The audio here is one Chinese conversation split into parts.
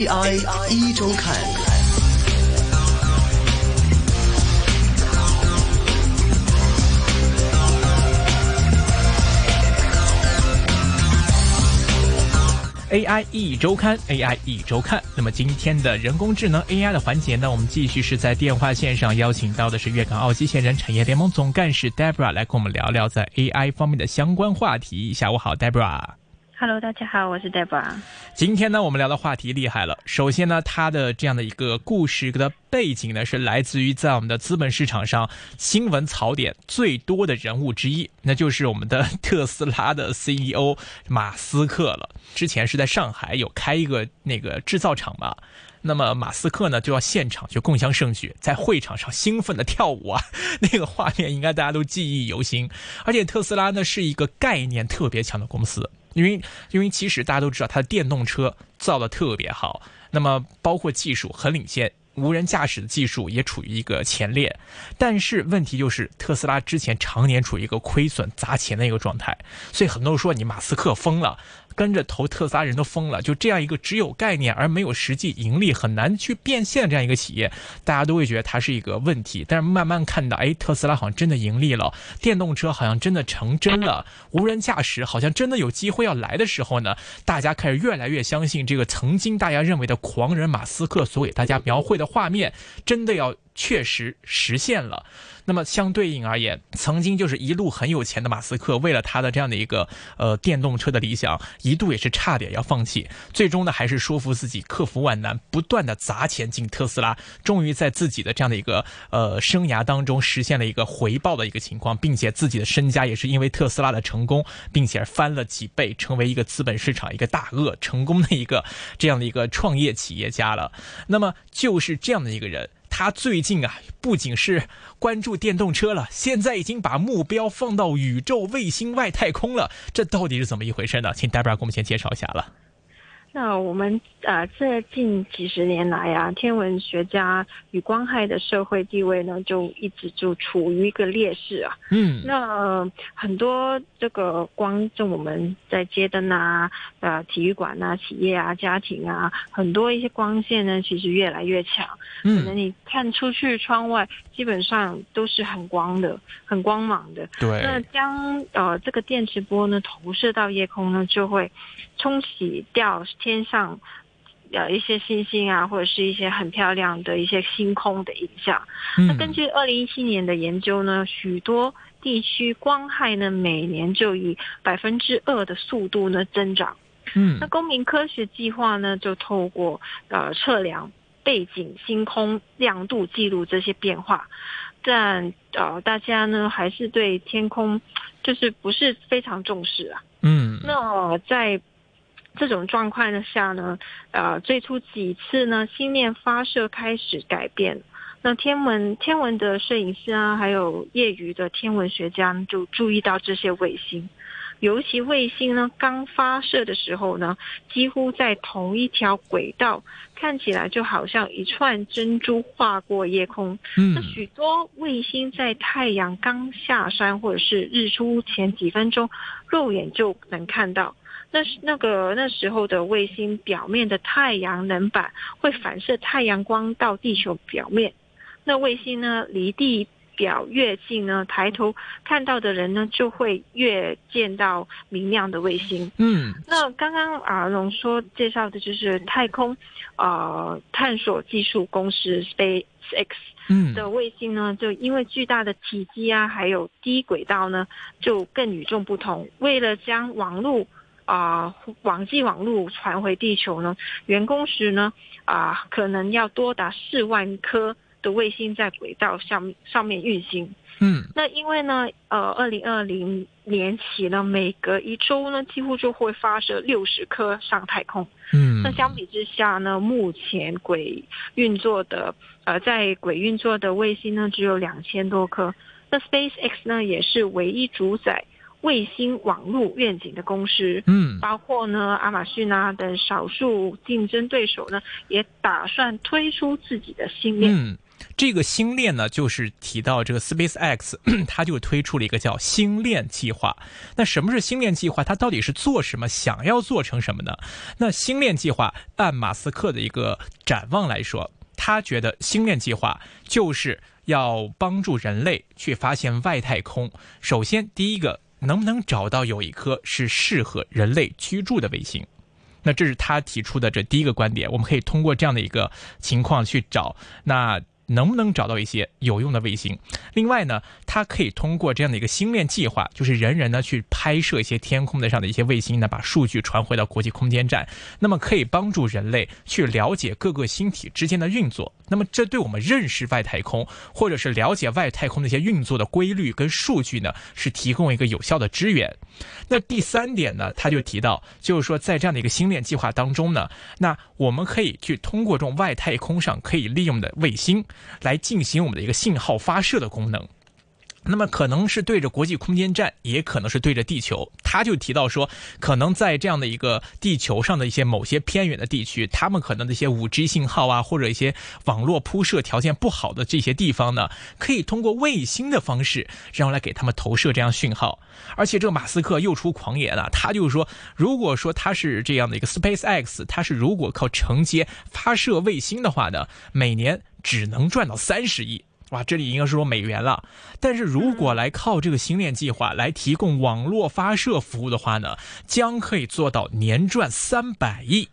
AI 一周看。AI 一周刊，AI 一周看。那么今天的人工智能 AI 的环节呢，我们继续是在电话线上邀请到的是粤港澳机器人产业联盟总干事 Debra 来跟我们聊聊在 AI 方面的相关话题。下午好，Debra。Hello，大家好，我是 Debra。今天呢，我们聊的话题厉害了。首先呢，它的这样的一个故事的背景呢，是来自于在我们的资本市场上新闻槽点最多的人物之一，那就是我们的特斯拉的 CEO 马斯克了。之前是在上海有开一个那个制造厂嘛，那么马斯克呢就要现场去共襄盛举，在会场上兴奋的跳舞啊，那个画面应该大家都记忆犹新。而且特斯拉呢是一个概念特别强的公司。因为，因为其实大家都知道，它的电动车造的特别好，那么包括技术很领先，无人驾驶的技术也处于一个前列。但是问题就是，特斯拉之前常年处于一个亏损砸钱的一个状态，所以很多人说你马斯克疯了。跟着投特斯拉人都疯了，就这样一个只有概念而没有实际盈利、很难去变现的这样一个企业，大家都会觉得它是一个问题。但是慢慢看到，哎，特斯拉好像真的盈利了，电动车好像真的成真了，无人驾驶好像真的有机会要来的时候呢，大家开始越来越相信这个曾经大家认为的狂人马斯克所给大家描绘的画面，真的要确实实现了。那么相对应而言，曾经就是一路很有钱的马斯克，为了他的这样的一个呃电动车的理想，一度也是差点要放弃。最终呢，还是说服自己，克服万难，不断的砸钱进特斯拉，终于在自己的这样的一个呃生涯当中实现了一个回报的一个情况，并且自己的身家也是因为特斯拉的成功，并且翻了几倍，成为一个资本市场一个大鳄，成功的一个这样的一个创业企业家了。那么就是这样的一个人。他最近啊，不仅是关注电动车了，现在已经把目标放到宇宙卫星外太空了。这到底是怎么一回事呢？请 Debra 给我们先介绍一下了。那我们啊，这近几十年来啊，天文学家与光害的社会地位呢，就一直就处于一个劣势啊。嗯。那很多这个光，就我们在街灯啊、呃体育馆啊、企业啊、家庭啊，很多一些光线呢，其实越来越强。嗯。可能你看出去窗外，基本上都是很光的、很光芒的。对。那将呃这个电磁波呢投射到夜空呢，就会冲洗掉。天上，呃，一些星星啊，或者是一些很漂亮的一些星空的影像。那根据二零一七年的研究呢，许多地区光害呢，每年就以百分之二的速度呢增长。嗯，那公民科学计划呢，就透过呃测量背景星空亮度，记录这些变化。但呃，大家呢还是对天空就是不是非常重视啊。嗯，那在。这种状况的下呢，呃，最初几次呢，星链发射开始改变，那天文天文的摄影师啊，还有业余的天文学家就注意到这些卫星，尤其卫星呢刚发射的时候呢，几乎在同一条轨道，看起来就好像一串珍珠划过夜空。嗯，那许多卫星在太阳刚下山或者是日出前几分钟，肉眼就能看到。那是那个那时候的卫星表面的太阳能板会反射太阳光到地球表面，那卫星呢离地表越近呢，抬头看到的人呢就会越见到明亮的卫星。嗯，那刚刚啊龙说介绍的就是太空啊探索技术公司 SpaceX 的卫星呢，就因为巨大的体积啊，还有低轨道呢，就更与众不同。为了将网络啊，网际网络传回地球呢？员工时呢？啊，可能要多达四万颗的卫星在轨道上上面运行。嗯，那因为呢，呃，二零二零年起呢，每隔一周呢，几乎就会发射六十颗上太空。嗯，那相比之下呢，目前轨运作的呃，在轨运作的卫星呢，只有两千多颗。那 SpaceX 呢，也是唯一主宰。卫星网络愿景的公司，嗯，包括呢亚马逊啊等少数竞争对手呢，也打算推出自己的星链。嗯，这个星链呢，就是提到这个 SpaceX，它就推出了一个叫星链计划。那什么是星链计划？它到底是做什么？想要做成什么呢？那星链计划按马斯克的一个展望来说，他觉得星链计划就是要帮助人类去发现外太空。首先，第一个，能不能找到有一颗是适合人类居住的卫星？那这是他提出的这第一个观点。我们可以通过这样的一个情况去找那。能不能找到一些有用的卫星？另外呢，他可以通过这样的一个星链计划，就是人人呢去拍摄一些天空的上的一些卫星呢，把数据传回到国际空间站，那么可以帮助人类去了解各个星体之间的运作。那么这对我们认识外太空，或者是了解外太空的一些运作的规律跟数据呢，是提供一个有效的支援。那第三点呢，他就提到，就是说在这样的一个星链计划当中呢，那我们可以去通过这种外太空上可以利用的卫星。来进行我们的一个信号发射的功能。那么可能是对着国际空间站，也可能是对着地球。他就提到说，可能在这样的一个地球上的一些某些偏远的地区，他们可能的一些五 G 信号啊，或者一些网络铺设条件不好的这些地方呢，可以通过卫星的方式，然后来给他们投射这样讯号。而且这个马斯克又出狂言了，他就是说，如果说他是这样的一个 Space X，他是如果靠承接发射卫星的话呢，每年只能赚到三十亿。哇，这里应该是说美元了。但是如果来靠这个星链计划来提供网络发射服务的话呢，将可以做到年赚三百亿。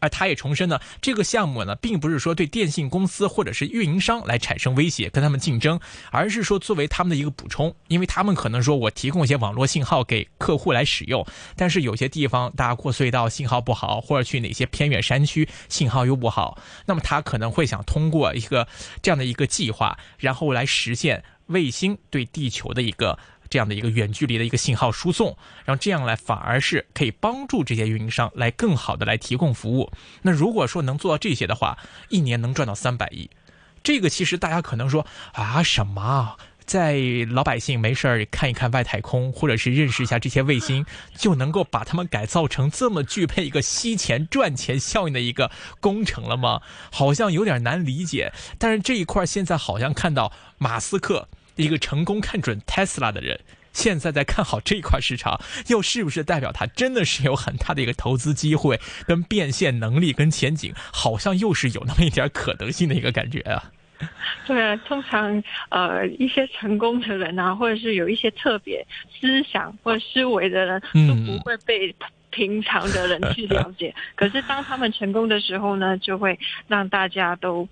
而他也重申呢，这个项目呢，并不是说对电信公司或者是运营商来产生威胁，跟他们竞争，而是说作为他们的一个补充，因为他们可能说我提供一些网络信号给客户来使用，但是有些地方大家过隧道信号不好，或者去哪些偏远山区信号又不好，那么他可能会想通过一个这样的一个计划，然后来实现卫星对地球的一个。这样的一个远距离的一个信号输送，然后这样来反而是可以帮助这些运营商来更好的来提供服务。那如果说能做到这些的话，一年能赚到三百亿，这个其实大家可能说啊什么，在老百姓没事儿看一看外太空，或者是认识一下这些卫星，就能够把他们改造成这么具备一个吸钱赚钱效应的一个工程了吗？好像有点难理解。但是这一块现在好像看到马斯克。一个成功看准 Tesla 的人，现在在看好这一块市场，又是不是代表他真的是有很大的一个投资机会、跟变现能力、跟前景，好像又是有那么一点可能性的一个感觉啊？对啊，通常呃一些成功的人啊，或者是有一些特别思想或者思维的人，都不会被平常的人去了解。可是当他们成功的时候呢，就会让大家都。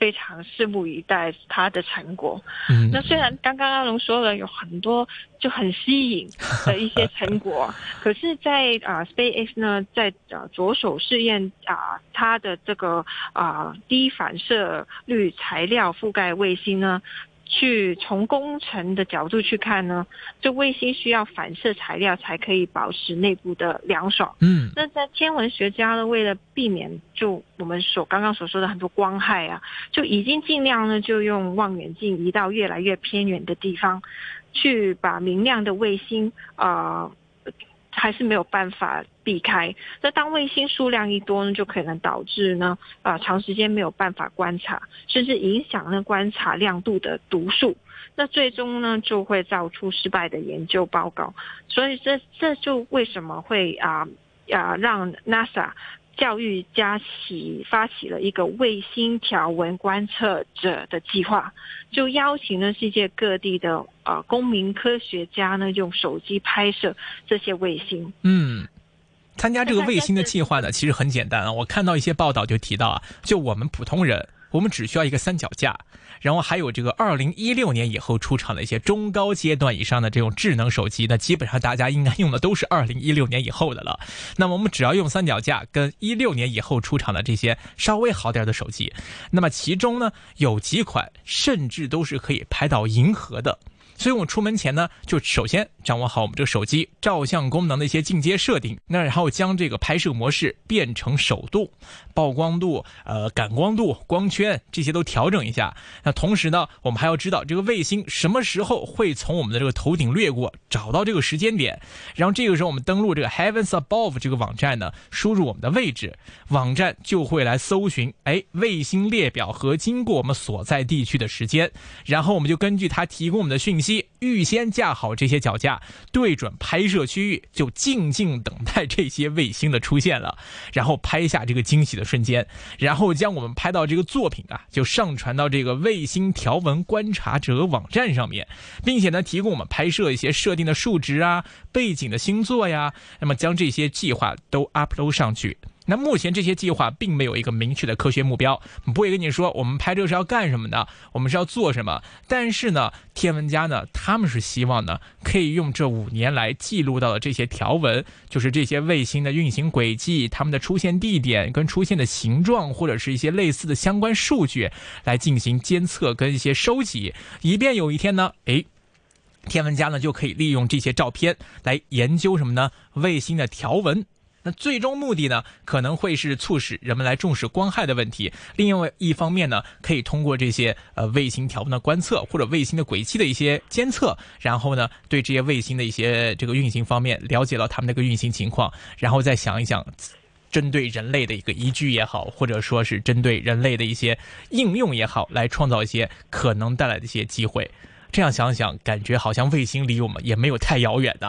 非常拭目以待它的成果。那虽然刚刚阿龙说了有很多就很吸引的一些成果，可是，在啊 SpaceX 呢，在呃着手试验啊它的这个啊低反射率材料覆盖卫星呢。去从工程的角度去看呢，这卫星需要反射材料才可以保持内部的凉爽。嗯，那在天文学家呢，为了避免就我们所刚刚所说的很多光害啊，就已经尽量呢就用望远镜移到越来越偏远的地方，去把明亮的卫星啊。还是没有办法避开。那当卫星数量一多呢，就可能导致呢，啊，长时间没有办法观察，甚至影响那观察亮度的读数。那最终呢，就会造出失败的研究报告。所以这这就为什么会啊啊让 NASA。教育家起发起了一个卫星条纹观测者的计划，就邀请了世界各地的啊公民科学家呢，用手机拍摄这些卫星。嗯，参加这个卫星的计划呢，其实很简单啊。我看到一些报道就提到啊，就我们普通人。我们只需要一个三脚架，然后还有这个二零一六年以后出厂的一些中高阶段以上的这种智能手机，那基本上大家应该用的都是二零一六年以后的了。那么我们只要用三脚架跟一六年以后出厂的这些稍微好点的手机，那么其中呢有几款甚至都是可以拍到银河的。所以我们出门前呢，就首先掌握好我们这个手机照相功能的一些进阶设定，那然后将这个拍摄模式变成手动，曝光度、呃感光度、光圈这些都调整一下。那同时呢，我们还要知道这个卫星什么时候会从我们的这个头顶掠过，找到这个时间点，然后这个时候我们登录这个 Heavens Above 这个网站呢，输入我们的位置，网站就会来搜寻，哎，卫星列表和经过我们所在地区的时间，然后我们就根据它提供我们的讯息，预先架好这些脚架，对准拍摄区域，就静静等待这些卫星的出现了，然后拍下这个惊喜的瞬间，然后将我们拍到这个作品啊，就上传到这个卫星条纹观察者网站上面，并且呢，提供我们拍摄一些设定的数值啊、背景的星座呀，那么将这些计划都 upload 上去。那目前这些计划并没有一个明确的科学目标，不会跟你说我们拍这个是要干什么的，我们是要做什么。但是呢，天文家呢，他们是希望呢，可以用这五年来记录到的这些条纹，就是这些卫星的运行轨迹、它们的出现地点跟出现的形状，或者是一些类似的相关数据，来进行监测跟一些收集，以便有一天呢，诶。天文家呢就可以利用这些照片来研究什么呢？卫星的条纹。那最终目的呢，可能会是促使人们来重视光害的问题。另外一方面呢，可以通过这些呃卫星条纹的观测或者卫星的轨迹的一些监测，然后呢，对这些卫星的一些这个运行方面了解到他们那个运行情况，然后再想一想，针对人类的一个依据也好，或者说是针对人类的一些应用也好，来创造一些可能带来的一些机会。这样想想，感觉好像卫星离我们也没有太遥远的。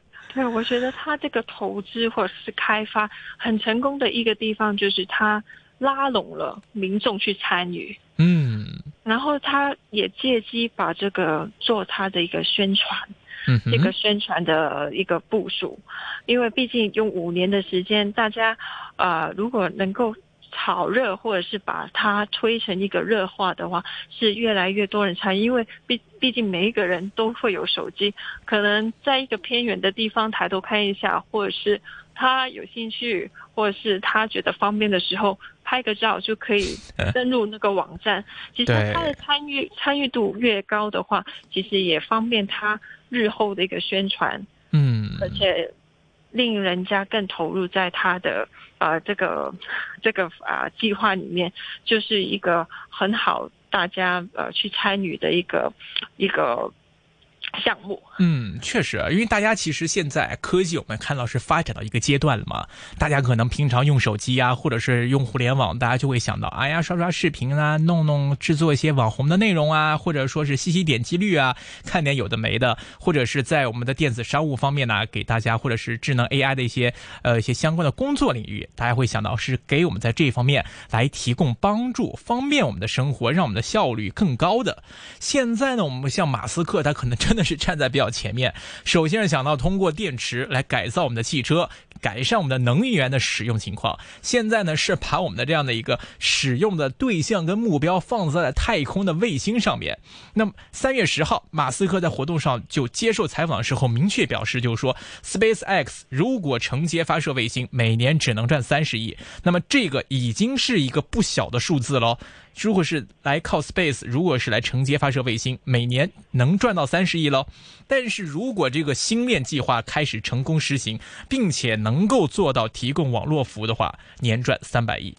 对，我觉得他这个投资或者是开发很成功的一个地方，就是他拉拢了民众去参与，嗯，然后他也借机把这个做他的一个宣传，嗯，这个宣传的一个部署，因为毕竟用五年的时间，大家啊，如果能够。炒热，或者是把它推成一个热化的话，是越来越多人参与。因为毕毕竟每一个人都会有手机，可能在一个偏远的地方抬头看一下，或者是他有兴趣，或者是他觉得方便的时候拍个照就可以 登录那个网站。其实他的参与参与度越高的话，其实也方便他日后的一个宣传。嗯，而且。令人家更投入在他的呃这个这个啊计划里面，就是一个很好大家呃去参与的一个一个。项目，嗯，确实，因为大家其实现在科技我们看到是发展到一个阶段了嘛，大家可能平常用手机啊，或者是用互联网，大家就会想到，哎呀，刷刷视频啊，弄弄制作一些网红的内容啊，或者说是吸吸点击率啊，看点有的没的，或者是在我们的电子商务方面呢，给大家或者是智能 AI 的一些呃一些相关的工作领域，大家会想到是给我们在这方面来提供帮助，方便我们的生活，让我们的效率更高的。现在呢，我们像马斯克，他可能真的。是站在比较前面，首先是想到通过电池来改造我们的汽车，改善我们的能源的使用情况。现在呢是把我们的这样的一个使用的对象跟目标放在了太空的卫星上面。那么三月十号，马斯克在活动上就接受采访的时候明确表示，就是说 SpaceX 如果承接发射卫星，每年只能赚三十亿。那么这个已经是一个不小的数字喽。如果是来靠 Space，如果是来承接发射卫星，每年能赚到三十亿喽。但是如果这个星链计划开始成功实行，并且能够做到提供网络服务的话，年赚三百亿。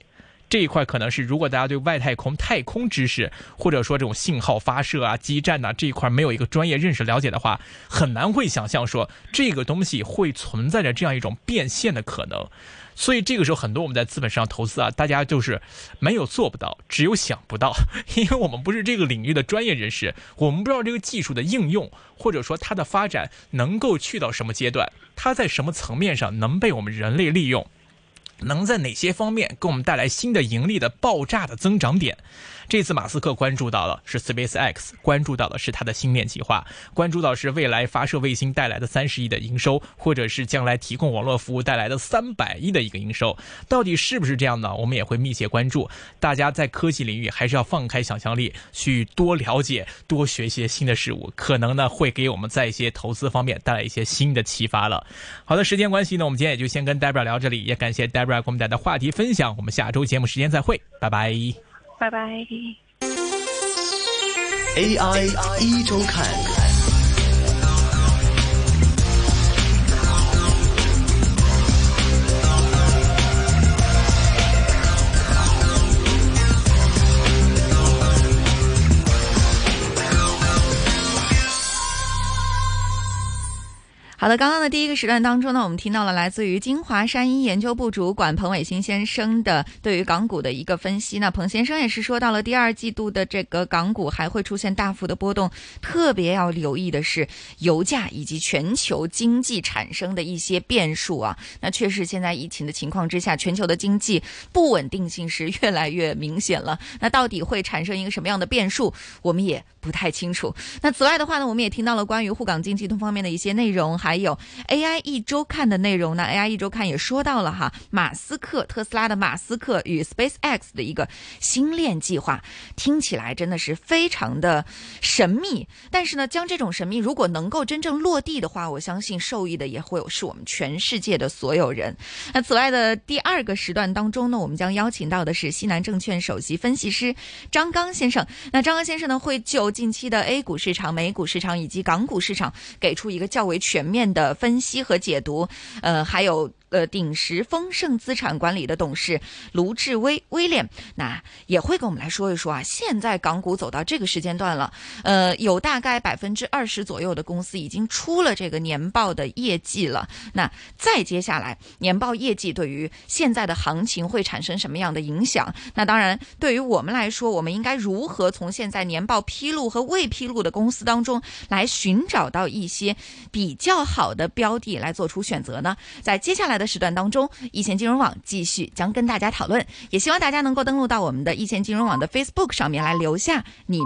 这一块可能是如果大家对外太空、太空知识，或者说这种信号发射啊、基站呐这一块没有一个专业认识了解的话，很难会想象说这个东西会存在着这样一种变现的可能。所以这个时候，很多我们在资本市场投资啊，大家就是没有做不到，只有想不到，因为我们不是这个领域的专业人士，我们不知道这个技术的应用，或者说它的发展能够去到什么阶段，它在什么层面上能被我们人类利用，能在哪些方面给我们带来新的盈利的爆炸的增长点。这次马斯克关注到了是 SpaceX，关注到的是他的星链计划，关注到是未来发射卫星带来的三十亿的营收，或者是将来提供网络服务带来的三百亿的一个营收，到底是不是这样呢？我们也会密切关注。大家在科技领域还是要放开想象力，去多了解、多学一些新的事物，可能呢会给我们在一些投资方面带来一些新的启发了。好的，时间关系呢，我们今天也就先跟 Debra 聊这里，也感谢 Debra 给我们带来的话题分享。我们下周节目时间再会，拜拜。拜拜。AI 一周看。好的，刚刚的第一个时段当中呢，我们听到了来自于金华山一研究部主管彭伟新先生的对于港股的一个分析。那彭先生也是说到了第二季度的这个港股还会出现大幅的波动，特别要留意的是油价以及全球经济产生的一些变数啊。那确实，现在疫情的情况之下，全球的经济不稳定性是越来越明显了。那到底会产生一个什么样的变数，我们也不太清楚。那此外的话呢，我们也听到了关于沪港经济通方面的一些内容，还还有 AI 一周看的内容呢。AI 一周看也说到了哈，马斯克特斯拉的马斯克与 SpaceX 的一个星链计划，听起来真的是非常的神秘。但是呢，将这种神秘如果能够真正落地的话，我相信受益的也会有是我们全世界的所有人。那此外的第二个时段当中呢，我们将邀请到的是西南证券首席分析师张刚先生。那张刚先生呢，会就近期的 A 股市场、美股市场以及港股市场给出一个较为全面面的分析和解读。呃，还有。呃，鼎石丰盛资产管理的董事卢志威威廉，那也会跟我们来说一说啊。现在港股走到这个时间段了，呃，有大概百分之二十左右的公司已经出了这个年报的业绩了。那再接下来，年报业绩对于现在的行情会产生什么样的影响？那当然，对于我们来说，我们应该如何从现在年报披露和未披露的公司当中来寻找到一些比较好的标的来做出选择呢？在接下来。的时段当中，易钱金融网继续将跟大家讨论，也希望大家能够登录到我们的易钱金融网的 Facebook 上面来留下你。